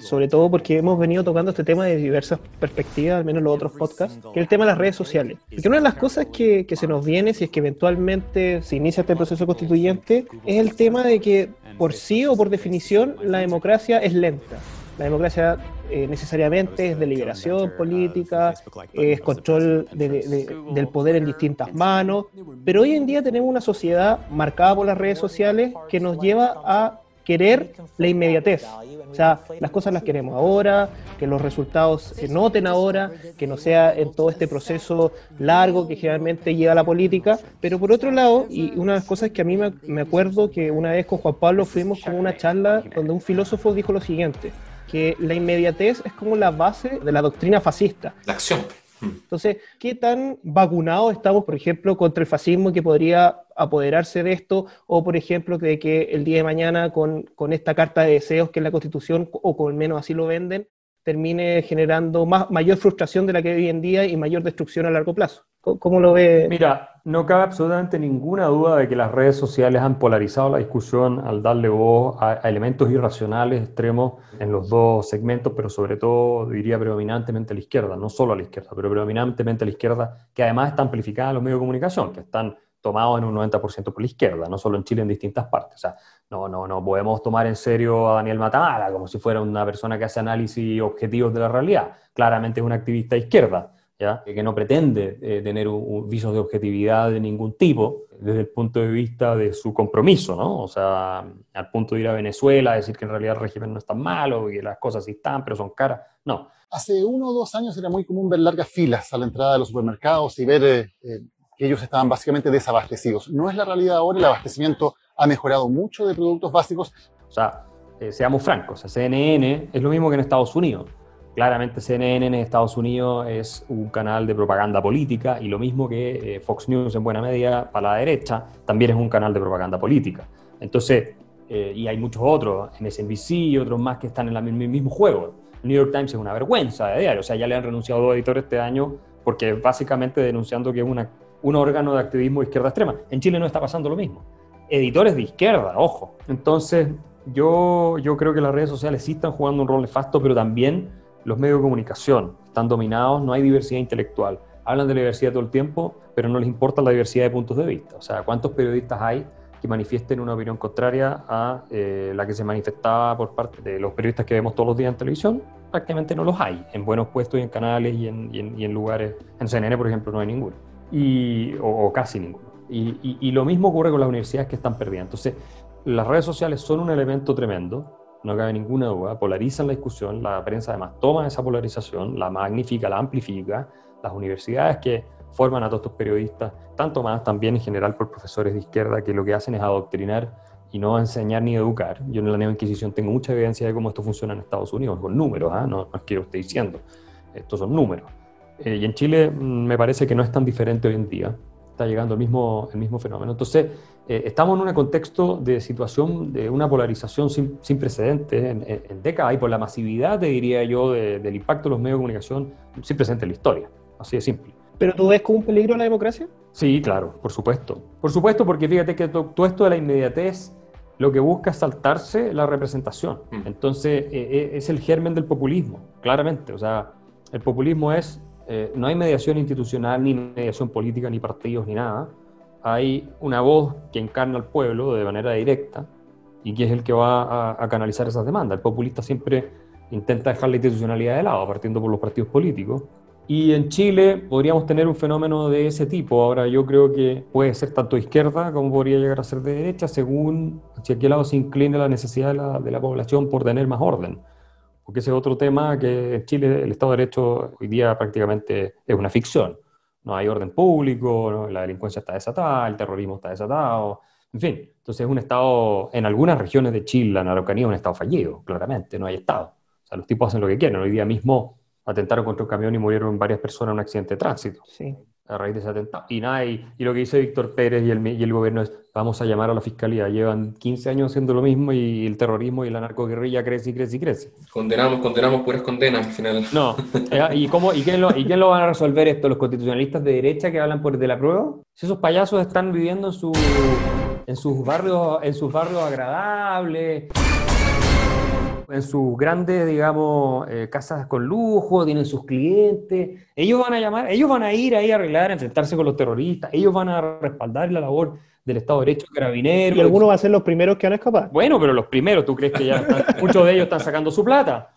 B: sobre todo porque hemos venido tocando este tema de diversas perspectivas, al menos en los otros podcasts, que es el tema de las redes sociales. Porque una de las cosas que, que se nos viene, si es que eventualmente se inicia este proceso constituyente, es el tema de que por sí o por definición la democracia es lenta. La democracia eh, necesariamente es deliberación política, es control de- de- del poder en distintas manos, pero hoy en día tenemos una sociedad marcada por las redes sociales que nos lleva a querer la inmediatez. O sea, las cosas las queremos ahora, que los resultados se noten ahora, que no sea en todo este proceso largo que generalmente lleva la política. Pero por otro lado, y una de las cosas que a mí me, acuerdo que una vez con Juan Pablo fuimos con una charla donde un filósofo dijo lo siguiente, que la inmediatez es como la base de la doctrina fascista.
A: La acción.
B: Entonces, ¿qué tan vacunados estamos, por ejemplo, contra el fascismo que podría apoderarse de esto? O, por ejemplo, de que el día de mañana con, con esta carta de deseos que es la Constitución, o con menos así lo venden, termine generando más, mayor frustración de la que hay hoy en día y mayor destrucción a largo plazo. ¿Cómo, lo ve?
F: Mira, no cabe absolutamente ninguna duda de que las redes sociales han polarizado la discusión al darle voz a, a elementos irracionales extremos en los dos segmentos, pero sobre todo diría predominantemente a la izquierda, no solo a la izquierda, pero predominantemente a la izquierda, que además está amplificada en los medios de comunicación, que están tomados en un 90% por la izquierda, no solo en Chile, en distintas partes. O sea, no, no, no podemos tomar en serio a Daniel Matamala como si fuera una persona que hace análisis objetivos de la realidad. Claramente es un activista izquierda, ¿ya? que no pretende eh, tener un, un visos de objetividad de ningún tipo desde el punto de vista de su compromiso, ¿no? O sea, al punto de ir a Venezuela a decir que en realidad el régimen no es tan malo y las cosas sí están, pero son caras. No,
G: Hace uno o dos años era muy común ver largas filas a la entrada de los supermercados y ver eh, eh, que ellos estaban básicamente desabastecidos. No es la realidad ahora, el abastecimiento ha mejorado mucho de productos básicos.
F: O sea, eh, seamos francos, CNN es lo mismo que en Estados Unidos. Claramente CNN en Estados Unidos es un canal de propaganda política y lo mismo que eh, Fox News en buena medida para la derecha también es un canal de propaganda política. Entonces, eh, y hay muchos otros, MSNBC y otros más que están en el mismo juego. El New York Times es una vergüenza de diario, o sea, ya le han renunciado dos editores este año porque básicamente denunciando que es una, un órgano de activismo de izquierda extrema. En Chile no está pasando lo mismo editores de izquierda, ojo. Entonces, yo, yo creo que las redes sociales sí están jugando un rol nefasto, pero también los medios de comunicación están dominados, no hay diversidad intelectual. Hablan de la diversidad todo el tiempo, pero no les importa la diversidad de puntos de vista. O sea, ¿cuántos periodistas hay que manifiesten una opinión contraria a eh, la que se manifestaba por parte de los periodistas que vemos todos los días en televisión? Prácticamente no los hay, en buenos puestos y en canales y en, y en- y en lugares. En CNN, por ejemplo, no hay ninguno, y, o, casi ninguno. Y, lo mismo ocurre con las universidades que están perdidas. Entonces, las redes sociales son un elemento tremendo, no cabe ninguna duda, polarizan la discusión, la prensa además toma esa polarización, la magnifica, la amplifica, las universidades que forman a todos estos periodistas, tanto más también en general por profesores de izquierda que lo que hacen es adoctrinar y no enseñar ni educar. Yo en la Neo-Inquisición tengo mucha evidencia de cómo esto funciona en Estados Unidos, con números, ¿ah? no, no es que yo esté diciendo, estos son números. Eh, y en Chile mm, me parece que no es tan diferente hoy en día, está llegando el mismo, el mismo fenómeno. Entonces, eh, estamos en un contexto de situación de una polarización sin, sin precedentes en, en- en décadas y por la masividad, te diría yo, de- del impacto de los medios de comunicación sin precedentes en la historia. Así de simple.
B: ¿Pero tú ves como un peligro a la democracia?
F: Sí, claro, por supuesto. Por supuesto, porque fíjate que to- todo esto de la inmediatez lo que busca es saltarse la representación.
A: Mm.
F: Entonces, eh, eh, es el germen del populismo, claramente. O sea, el populismo es, eh, no hay mediación institucional, ni mediación política, ni partidos, ni nada. Hay una voz que encarna al pueblo de manera directa y que es el que va a, canalizar esas demandas. El populista siempre intenta dejar la institucionalidad de lado, partiendo por los partidos políticos. Y en Chile podríamos tener un fenómeno de ese tipo. Ahora yo creo que puede ser tanto izquierda como podría llegar a ser de derecha, según hacia qué lado se incline la necesidad de la población por tener más orden. Porque ese es otro tema que en Chile el Estado de Derecho hoy día prácticamente es una ficción. No hay orden público, ¿no? la delincuencia está desatada, el terrorismo está desatado, en fin. Entonces es un Estado, en algunas regiones de Chile, la Araucanía es un Estado fallido, claramente, no hay Estado. O sea, los tipos hacen lo que quieren. Hoy día mismo atentaron contra un camión y murieron varias personas en un accidente de tránsito
B: Sí.
F: A raíz de ese atentado. Y nada, y, y lo que dice Víctor Pérez y el, y el gobierno es, vamos a llamar a la fiscalía. Llevan 15 años haciendo lo mismo y el terrorismo y la narcoguerrilla crece y crece y crece.
A: Condenamos, condenamos puras condenas al final.
F: No, eh, ¿y, cómo, y, quién lo, ¿y quién lo van a resolver esto? ¿Los constitucionalistas de derecha que hablan por de la prueba? Si esos payasos están viviendo en, su, en, sus, barrios, en sus barrios agradables, en sus grandes, digamos, eh, casas con lujo, tienen sus clientes, ellos van a llamar, ellos van a ir ahí a arreglar, a enfrentarse con los terroristas, ellos van a respaldar la labor del Estado de Derecho carabinero.
B: Y algunos van a ser los primeros que van a escapar.
F: Bueno, pero los primeros, ¿tú crees que ya están- muchos de ellos están sacando su plata?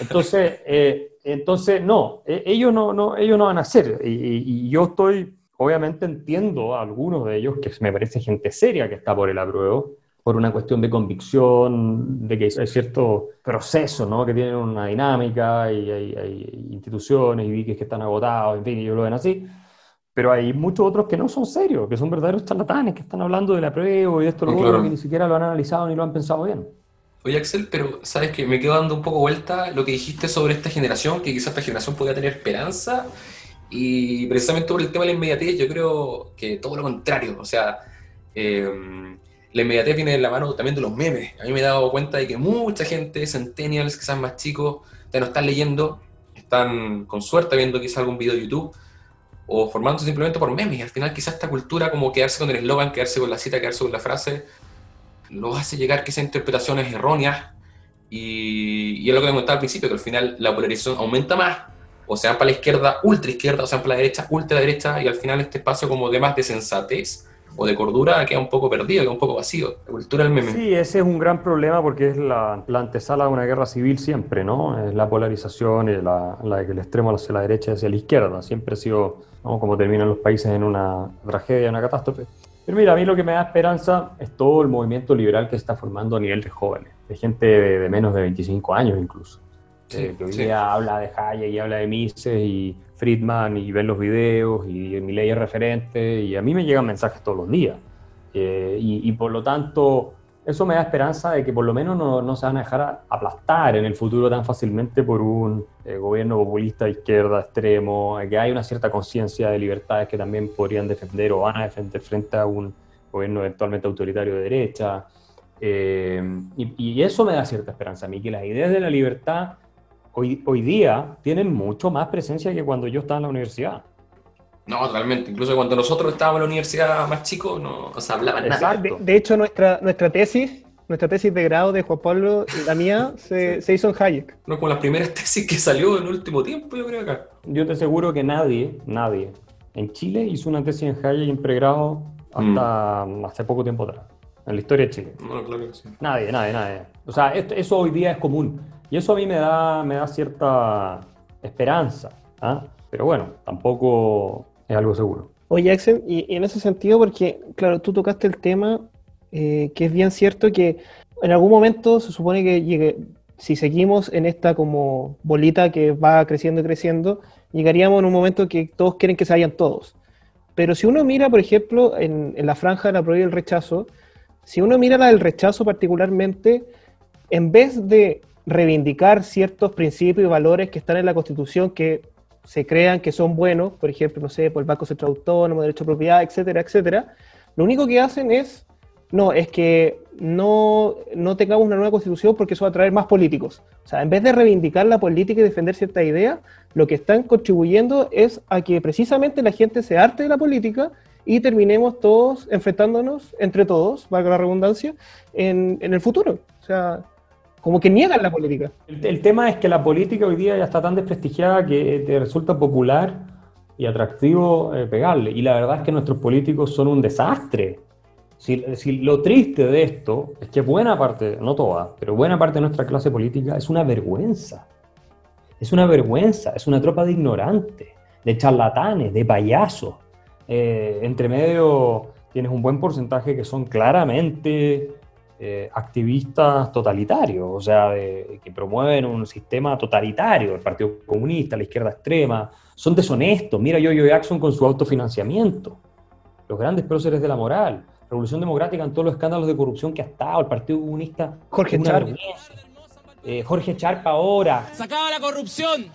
F: Entonces, eh, entonces no, e- ellos no, no, ellos no van a hacer. Y, y- y yo estoy, obviamente entiendo a algunos de ellos que me parece gente seria que está por el apruebo, por una cuestión de convicción, de que hay cierto proceso, ¿no? Que tienen una dinámica y hay, hay instituciones y diques que están agotados, en fin, ellos lo ven así. Pero hay muchos otros que no son serios, que son verdaderos charlatanes, que están hablando del apruebo y de esto, lo
A: Sí,
F: otro,
A: claro.
F: que ni siquiera lo han analizado ni lo han pensado bien.
A: Oye, Axel, pero sabes que me quedo dando un poco vuelta lo que dijiste sobre esta generación, que quizás esta generación podía tener esperanza, y precisamente por el tema de la inmediatez, yo creo que todo lo contrario. O sea, eh, la inmediatez viene de la mano también de los memes. A mí me he dado cuenta de que mucha gente, centennials, quizás más chicos, ya no están leyendo, están con suerte viendo quizás algún video de YouTube o formándose simplemente por memes. Y al final quizás esta cultura como quedarse con el eslogan, quedarse con la cita, quedarse con la frase, los hace llegar quizás a interpretaciones erróneas y, y es lo que comentaba al principio, que al final la polarización aumenta más, o sea, para la izquierda, ultra izquierda, o sea, para la derecha, ultra derecha, y al final este espacio como de más de sensatez o de cordura queda un poco perdido, queda un poco vacío. La cultura del meme.
F: Sí, ese es un gran problema porque es la, la antesala de una guerra civil siempre, ¿no? Es la polarización y la, la de que el extremo hacia la derecha y hacia la izquierda. Siempre ha sido, ¿no? Como terminan los países en una tragedia, una catástrofe. Pero mira, a mí lo que me da esperanza es todo el movimiento liberal que se está formando a nivel de jóvenes, de gente de, de menos de 25 años incluso.
A: Sí,
F: Eh, que hoy
A: sí.
F: día habla de Hayek y habla de Mises y Friedman y ven los videos y mi ley es referente y a mí me llegan mensajes todos los días. Eh, y, y por lo tanto, eso me da esperanza de que por lo menos no, no se van a dejar aplastar en el futuro tan fácilmente por un eh, gobierno populista de izquierda extremo, eh, que hay una cierta conciencia de libertades que también podrían defender o van a defender frente a un gobierno eventualmente autoritario de derecha. Eh, y, y eso me da cierta esperanza a mí, que las ideas de la libertad hoy, hoy día tienen mucho más presencia que cuando yo estaba en la universidad.
A: No, totalmente. Incluso cuando nosotros estábamos en la universidad más chicos, no, no se hablaba nada.
F: Exacto.
B: De, de hecho, nuestra, nuestra tesis, nuestra tesis de grado de Juan Pablo, la mía, se, se hizo en Hayek.
A: No como las primeras tesis que salió en el último tiempo, yo creo acá.
F: Yo te aseguro que nadie, nadie en Chile hizo una tesis en Hayek en pregrado hasta hace poco tiempo atrás, en la historia de Chile.
A: No, claro que sí.
F: Nadie, nadie, nadie. O sea, esto- eso hoy día es común. Y eso a mí me da, me da cierta esperanza. ¿ah? Pero bueno, tampoco es algo seguro.
B: Oye, Axel, y, en ese sentido, porque, claro, tú tocaste el tema, eh, que es bien cierto que en algún momento se supone que llegue, si seguimos en esta como bolita que va creciendo y creciendo, llegaríamos en un momento que todos quieren que se vayan todos. Pero si uno mira, por ejemplo, en, la franja de la prueba y rechazo, si uno mira la del rechazo particularmente, en vez de reivindicar ciertos principios y valores que están en la Constitución que se crean que son buenos, por ejemplo, no sé, por el Banco Central Autónomo, derecho a propiedad, etcétera, etcétera, lo único que hacen es, no, es que no, no tengamos una nueva constitución porque eso va a traer más políticos. O sea, en vez de reivindicar la política y defender ciertas ideas, lo que están contribuyendo es a que precisamente la gente se harte de la política y terminemos todos enfrentándonos entre todos, valga la redundancia, en, en el futuro. O sea, como que niegan la política.
F: El, tema es que la política hoy día ya está tan desprestigiada que te resulta popular y atractivo eh, pegarle. Y la verdad es que nuestros políticos son un desastre. Si lo triste de esto es que buena parte, no toda, pero buena parte de nuestra clase política es una vergüenza. Es una vergüenza, es una tropa de ignorantes, de charlatanes, de payasos. Eh, entre medio tienes un buen porcentaje que son claramente eh, activistas totalitarios, o sea, de- que promueven un sistema totalitario, el Partido Comunista, la izquierda extrema, son deshonestos. Mira yo Jackson con su autofinanciamiento, los grandes próceres de la moral, Revolución Democrática en todos los escándalos de corrupción que ha estado, el Partido Comunista,
B: Jorge
F: es una
B: Char.
F: vergüenza. Eh, Jorge Charpa ahora,
H: ¡Sacaba la corrupción!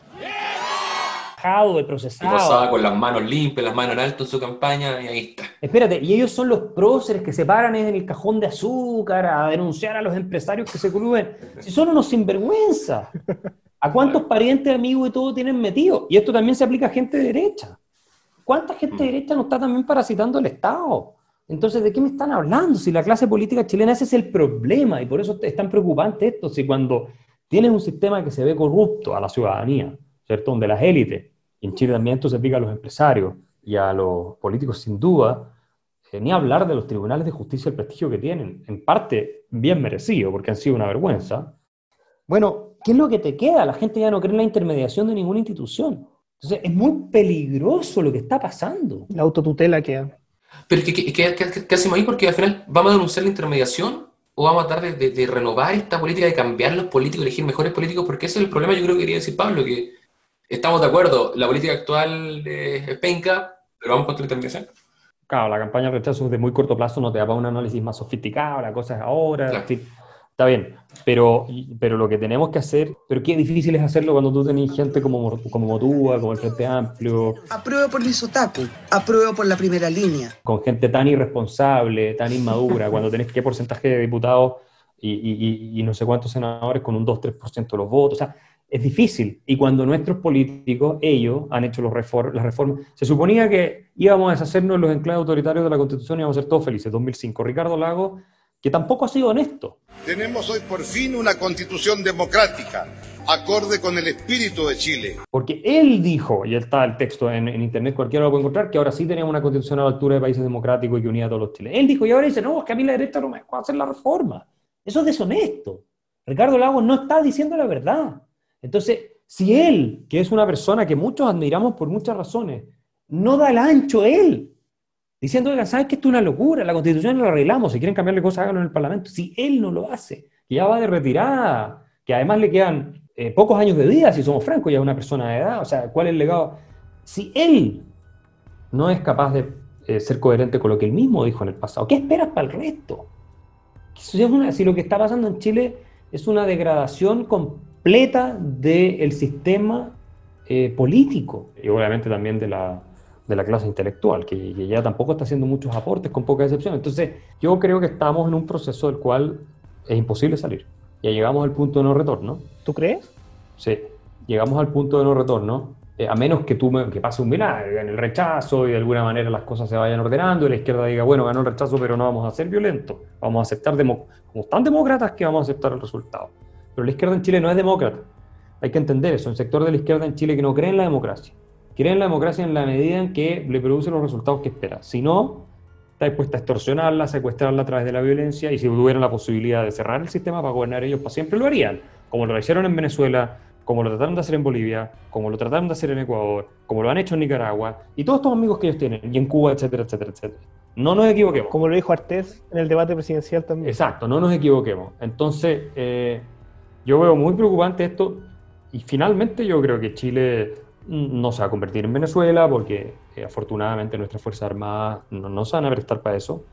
F: De
A: Y
F: procesado.
A: pasaba con las manos limpias, las manos en alto en su campaña, y ahí está.
F: Espérate, y ellos son los próceres que se paran en el cajón de azúcar a denunciar a los empresarios que se coluben. Si son unos sinvergüenza. ¿A cuántos parientes, amigos y todo tienen metido? Y esto también se aplica a gente de derecha. ¿Cuánta gente de derecha no está también parasitando el Estado? Entonces, ¿de qué me están hablando? Si la clase política chilena ese es el problema y por eso es tan preocupante esto. Si cuando tienes un sistema que se ve corrupto a la ciudadanía, ¿cierto? Donde las élites, y en Chile también esto se aplica a los empresarios y a los políticos sin duda, eh, ni hablar de los tribunales de justicia, el prestigio que tienen, en parte bien merecido, porque han sido una vergüenza. Bueno, ¿qué es lo que te queda? La gente ya no cree en la intermediación de ninguna institución. Entonces, es muy peligroso lo que está pasando.
B: La autotutela queda.
A: Pero ¿qué, qué, qué- qué- qué hacemos ahí? Porque al final vamos a denunciar la intermediación o vamos a tratar de, de- de renovar esta política, de cambiar los políticos, elegir mejores políticos, porque ese es el problema, yo creo que quería decir Pablo, que estamos de acuerdo, la política actual es penca, pero vamos contra la intermediación.
F: Claro, la campaña de rechazo de muy corto plazo no te da para un análisis más sofisticado, la cosa es ahora,
A: Claro.
F: está bien, pero, pero lo que tenemos que hacer, pero qué difícil es hacerlo cuando tú tenés gente como, como Motúa, como el Frente Amplio,
H: Apruebo por Lisotaku, apruebo por la primera línea.
F: con gente tan irresponsable, tan inmadura, cuando tenés qué porcentaje de diputados y, y- y- y no sé cuántos senadores con un 2-3% de los votos, o sea, es difícil. Y cuando nuestros políticos, ellos, han hecho los las reformas, se suponía que íbamos a deshacernos de los enclaves autoritarios de la Constitución y íbamos a ser todos felices. 2005, Ricardo Lago, que tampoco ha sido honesto.
I: Tenemos hoy por fin una constitución democrática, acorde con el espíritu de Chile.
F: Porque él dijo, y está el texto en, en internet, cualquiera lo puede encontrar, que ahora sí tenemos una constitución a la altura de países democráticos y que unía a todos los chilenos. Él dijo, y ahora dice, no, es que a mí la derecha no me dejó hacer la reforma. Eso es deshonesto. Ricardo Lagos no está diciendo la verdad. Entonces, si él, que es una persona que muchos admiramos por muchas razones, no da el ancho él, diciendo, oiga, ¿sabes que esto es una locura? La constitución la arreglamos, si quieren cambiarle cosas, háganlo en el Parlamento. Si él no lo hace, que ya va de retirada, que además le quedan eh, pocos años de vida, si somos francos, ya es una persona de edad, o sea, ¿cuál es el legado? Si él no es capaz de eh, ser coherente con lo que él mismo dijo en el pasado, ¿qué esperas para el resto? Si, si lo que está pasando en Chile es una degradación completa del sistema eh, político y obviamente también de la, de la clase intelectual, que, que ya tampoco está haciendo muchos aportes, con poca excepción. Entonces, yo creo que estamos en un proceso del cual es imposible salir. Ya llegamos al punto de no retorno.
B: ¿Tú crees?
F: Sí, llegamos al punto de no retorno, eh, a menos que, tú me- que pase un milagro en el rechazo y de alguna manera las cosas se vayan ordenando y la izquierda diga, bueno, ganó el rechazo, pero no vamos a ser violentos, vamos a aceptar, como están demócratas, que vamos a aceptar el resultado. Pero la izquierda en Chile no es demócrata. Hay que entender eso, un sector de la izquierda en Chile que no cree en la democracia. Cree en la democracia en la medida en que le produce los resultados que espera. Si no, está dispuesta a extorsionarla, a secuestrarla a través de la violencia y si tuvieran la posibilidad de cerrar el sistema para gobernar ellos para siempre lo harían, como lo hicieron en Venezuela, como lo trataron de hacer en Bolivia, como lo trataron de hacer en Ecuador, como lo han hecho en Nicaragua y todos estos amigos que ellos tienen, y en Cuba, etcétera, etcétera, etcétera. No nos equivoquemos.
B: Como lo dijo Artés en el debate presidencial también.
F: Exacto, no nos equivoquemos. Entonces, eh, yo veo muy preocupante esto y finalmente yo creo que Chile no se va a convertir en Venezuela porque eh, afortunadamente nuestras Fuerzas Armadas no, no se van a prestar para eso,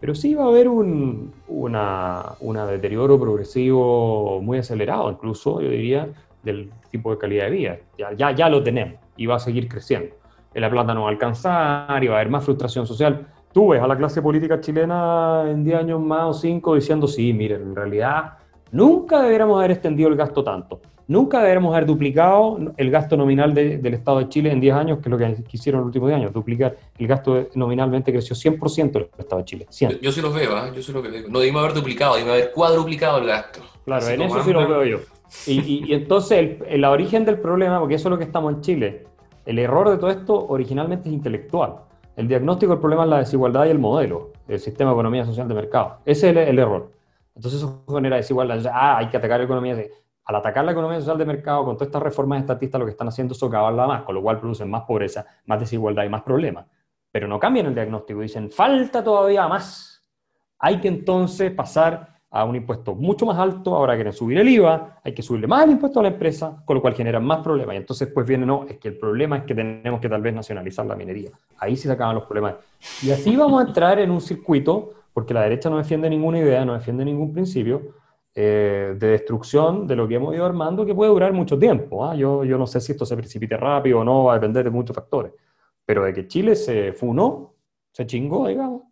F: pero sí va a haber un una, una deterioro progresivo muy acelerado, incluso yo diría, del tipo de calidad de vida. Ya, ya, ya lo tenemos y va a seguir creciendo. La plata no va a alcanzar y va a haber más frustración social. Tú ves a la clase política chilena en 10 años más o 5 diciendo, sí, miren, en realidad nunca deberíamos haber extendido el gasto tanto. Nunca deberíamos haber duplicado el gasto nominal de- del Estado de Chile en 10 años, que es lo que hicieron en los últimos 10 años. Duplicar el gasto nominalmente creció 100% del Estado de Chile. 100.
A: Yo, yo sí los veo, ¿ah? yo sí los veo. No debimos haber duplicado, debimos haber cuadruplicado el gasto.
F: Claro,
A: Así
F: en eso sí lo veo yo. Y, y- y entonces, el, el origen del problema, porque eso es lo que estamos en Chile, el error de todo esto originalmente es intelectual. El diagnóstico del problema es la desigualdad y el modelo, el sistema de economía social de mercado. Ese es el, el error. Entonces eso genera desigualdad. Ah, hay que atacar la economía. Al atacar la economía social de mercado, con todas estas reformas estatistas, lo que están haciendo es socavarla más, con lo cual producen más pobreza, más desigualdad y más problemas. Pero no cambian el diagnóstico, dicen, falta todavía más. Hay que entonces pasar a un impuesto mucho más alto, ahora quieren subir el IVA, hay que subirle más el impuesto a la empresa, con lo cual generan más problemas. Y entonces pues viene, no, es que el problema es que tenemos que tal vez nacionalizar la minería. Ahí sí se acaban los problemas. Y así vamos a entrar en un circuito, porque la derecha no defiende ninguna idea, no defiende ningún principio, eh, de destrucción de lo que hemos ido armando, que puede durar mucho tiempo. ¿ah? Yo, yo no sé si esto se precipite rápido o no, va a depender de muchos factores. Pero de que Chile se funó, se chingó, digamos,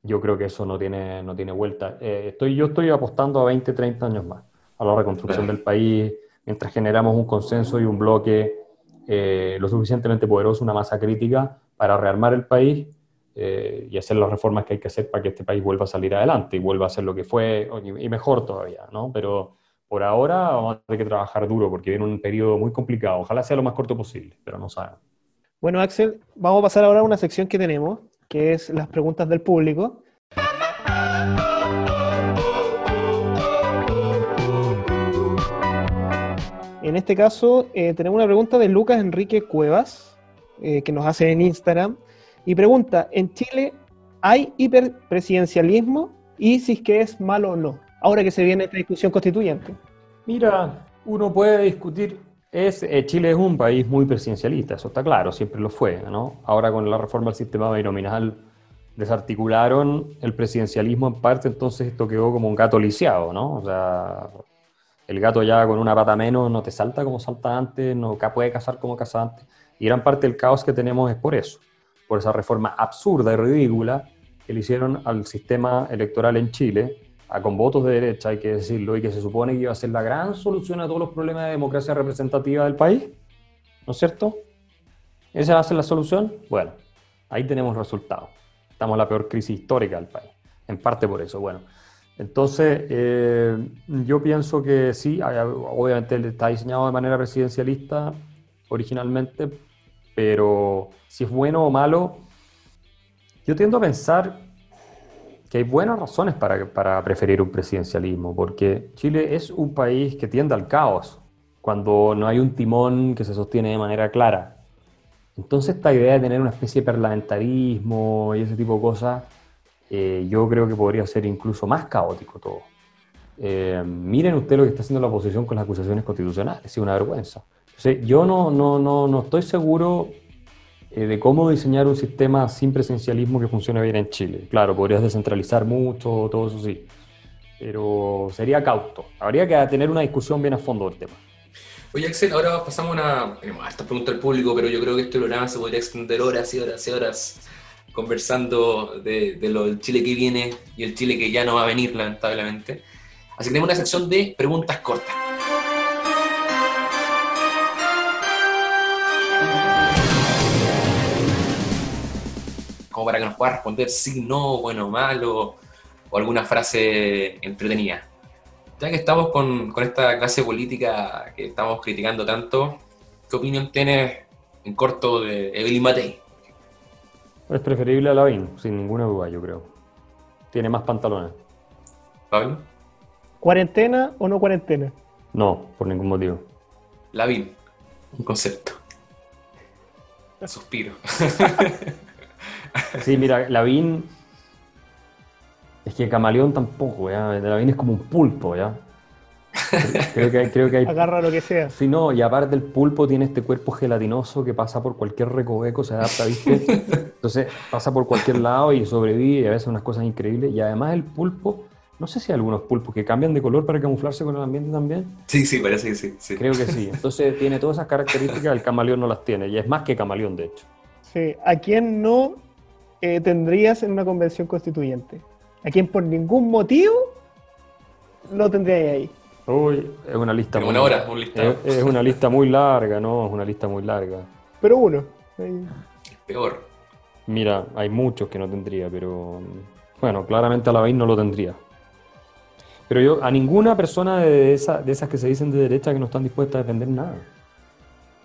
F: yo creo que eso no tiene, no tiene vuelta. Eh, estoy, yo estoy apostando a 20, 30 años más a la reconstrucción del país, mientras generamos un consenso y un bloque eh, lo suficientemente poderoso, una masa crítica para rearmar el país eh, y hacer las reformas que hay que hacer para que este país vuelva a salir adelante y vuelva a ser lo que fue y mejor todavía, ¿no? Pero por ahora vamos a tener que trabajar duro porque viene un periodo muy complicado. Ojalá sea lo más corto posible, pero no sabemos.
B: Bueno, Axel, vamos a pasar ahora a una sección que tenemos, que es las preguntas del público. En este caso, eh, tenemos una pregunta de Lucas Enrique Cuevas, eh, que nos hace en Instagram, y pregunta, ¿en Chile hay hiperpresidencialismo y si es que es malo o no? Ahora que se viene esta discusión constituyente.
F: Mira, uno puede discutir, es, eh, Chile es un país muy presidencialista, eso está claro, siempre lo fue, ¿no? Ahora con la reforma del sistema binominal desarticularon el presidencialismo en parte, entonces esto quedó como un gato lisiado, ¿no? O sea, el gato ya con una pata menos no te salta como salta antes, no puede cazar como caza antes. Y gran parte del caos que tenemos es por eso, por esa reforma absurda y ridícula que le hicieron al sistema electoral en Chile, con votos de derecha, hay que decirlo, y que se supone que iba a ser la gran solución a todos los problemas de democracia representativa del país, ¿no es cierto? ¿Esa va a ser la solución? Bueno, ahí tenemos el resultado. Estamos en la peor crisis histórica del país, en parte por eso. Bueno, entonces eh, yo pienso que sí, obviamente está diseñado de manera presidencialista originalmente, pero si es bueno o malo, yo tiendo a pensar que hay buenas razones para, preferir un presidencialismo, porque Chile es un país que tiende al caos cuando no hay un timón que se sostiene de manera clara. Entonces esta idea de tener una especie de parlamentarismo y ese tipo de cosas, eh, yo creo que podría ser incluso más caótico todo. Eh, miren usted lo que está haciendo la oposición con las acusaciones constitucionales, es una vergüenza. Yo no, no, no, no estoy seguro eh, de cómo diseñar un sistema sin presencialismo que funcione bien en Chile. Claro, podrías descentralizar mucho, todo eso sí, pero sería cauto. Habría que tener una discusión bien a fondo del tema.
A: Oye, Axel, ahora pasamos a una. Tenemos esta pregunta al público, pero yo creo que este programa se podría extender horas y horas y horas conversando de, de lo del Chile que viene y el Chile que ya no va a venir, lamentablemente. Así que tenemos una sección de preguntas cortas. Como para que nos pueda responder sí, no, bueno, malo, o alguna frase entretenida. Ya que estamos con, con esta clase política que estamos criticando tanto, ¿qué opinión tienes en corto de Evelyn Matei?
F: Es preferible a Lavín, sin ninguna duda, yo creo. Tiene más pantalones.
A: ¿Pablo?
B: ¿Cuarentena o no cuarentena?
F: No, por ningún motivo.
A: Lavín, un concepto. Suspiro.
F: sí, mira, Lavín es que camaleón tampoco, ¿ya? Lavín es como un pulpo, ¿ya?
B: Creo que, creo que hay... Agarra lo que sea.
F: Sí, no, y aparte el pulpo tiene este cuerpo gelatinoso que pasa por cualquier recoveco, se adapta, ¿viste? Entonces pasa por cualquier lado y sobrevive y a veces unas cosas increíbles. Y además el pulpo, no sé si hay algunos pulpos que cambian de color para camuflarse con el ambiente también.
A: Sí, sí, parece que sí. sí.
F: Creo que sí. Entonces tiene todas esas características, el camaleón no las tiene. Y es más que camaleón, de hecho.
B: Sí, ¿a quién no eh, tendrías en una convención constituyente? ¿A quién por ningún motivo lo tendrías ahí?
F: Uy, es una lista
A: muy una hora, un
F: es, una lista muy larga, ¿no? Es una lista muy larga.
B: Pero uno.
A: Peor.
F: Mira, hay muchos que no tendría, pero bueno, claramente a la vez no lo tendría. Pero yo, a ninguna persona de, esa, de esas que se dicen de derecha que no están dispuestas a defender nada,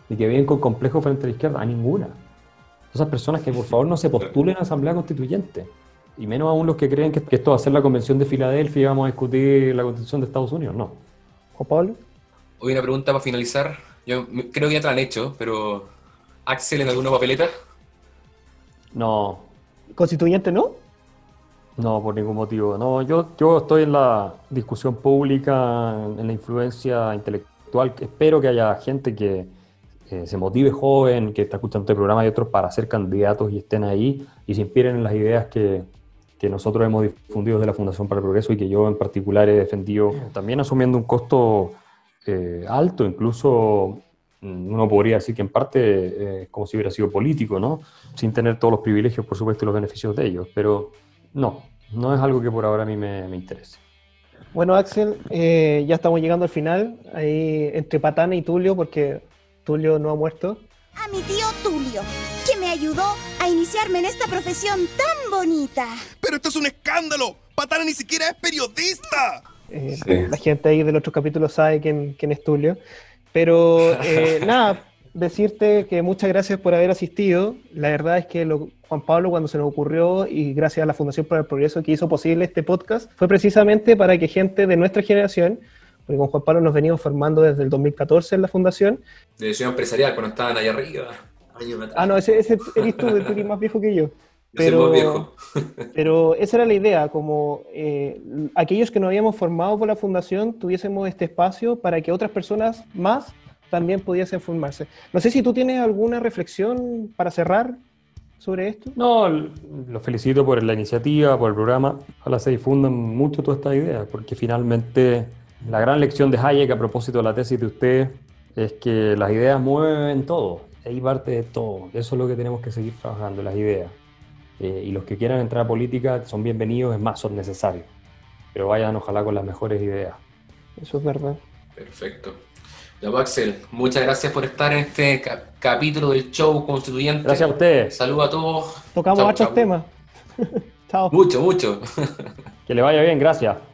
F: y que vienen con complejo frente a la izquierda, a ninguna. Esas personas que por favor no se postulen a Asamblea Constituyente. Y menos aún los que creen que, que esto va a ser la Convención de Filadelfia y vamos a discutir la Constitución de Estados Unidos. No.
B: Juan Pablo.
A: Hoy una pregunta para finalizar. Yo creo que ya te la han hecho, pero ¿Axel en alguna papeleta?
F: No.
B: ¿Constituyente no?
F: No, por ningún motivo. No, yo, yo estoy en la discusión pública, en la influencia intelectual. Espero que haya gente que eh, se motive joven, que está escuchando este programa y otros para ser candidatos y estén ahí y se inspiren en las ideas que, que nosotros hemos difundido de la Fundación para el Progreso y que yo en particular he defendido, también asumiendo un costo eh, alto, incluso mm, uno podría decir que en parte eh, como si hubiera sido político, ¿no? Sin tener todos los privilegios, por supuesto, y los beneficios de ellos, pero no, no es algo que por ahora a mí me, interese.
B: Bueno, Axel, ya estamos llegando al final, ahí entre Patana y Tulio, porque Tulio no ha muerto.
J: A mi tío Tulio, que me ayudó a iniciarme en esta profesión tan bonita.
C: ¡Pero esto es un escándalo! ¡Patana ni siquiera es periodista!
B: Eh, la gente ahí del otro capítulo sabe quién, quién es Tulio. Pero eh, nada, decirte que muchas gracias por haber asistido. La verdad es que lo, Juan Pablo, cuando se nos ocurrió, y gracias a la Fundación para el Progreso que hizo posible este podcast, fue precisamente para que gente de nuestra generación porque con Juan Pablo nos venimos formando desde el 2014 en la fundación.
A: De ciudad empresarial, cuando estaban allá arriba.
B: Ah, no, ese, ese eres tú, tú eres más viejo que yo. Pero, pero esa era la idea, como eh, aquellos que nos habíamos formado por la fundación tuviésemos este espacio para que otras personas más también pudiesen formarse. No sé si tú tienes alguna reflexión para cerrar sobre esto.
F: No, lo felicito por la iniciativa, por el programa. Ojalá se difundan mucho todas estas ideas, porque finalmente la gran lección de Hayek a propósito de la tesis de usted es que las ideas mueven todo, hay parte de todo. Eso es lo que tenemos que seguir trabajando, las ideas. Eh, y los que quieran entrar a política son bienvenidos, es más, son necesarios. Pero vayan ojalá con las mejores ideas.
B: Eso es verdad.
A: Perfecto. Ya, Axel, muchas gracias por estar en este capítulo del show constituyente.
F: Gracias a ustedes.
A: Saludos a todos.
B: Tocamos muchos temas.
A: Chao. Mucho, mucho.
F: que le vaya bien, gracias.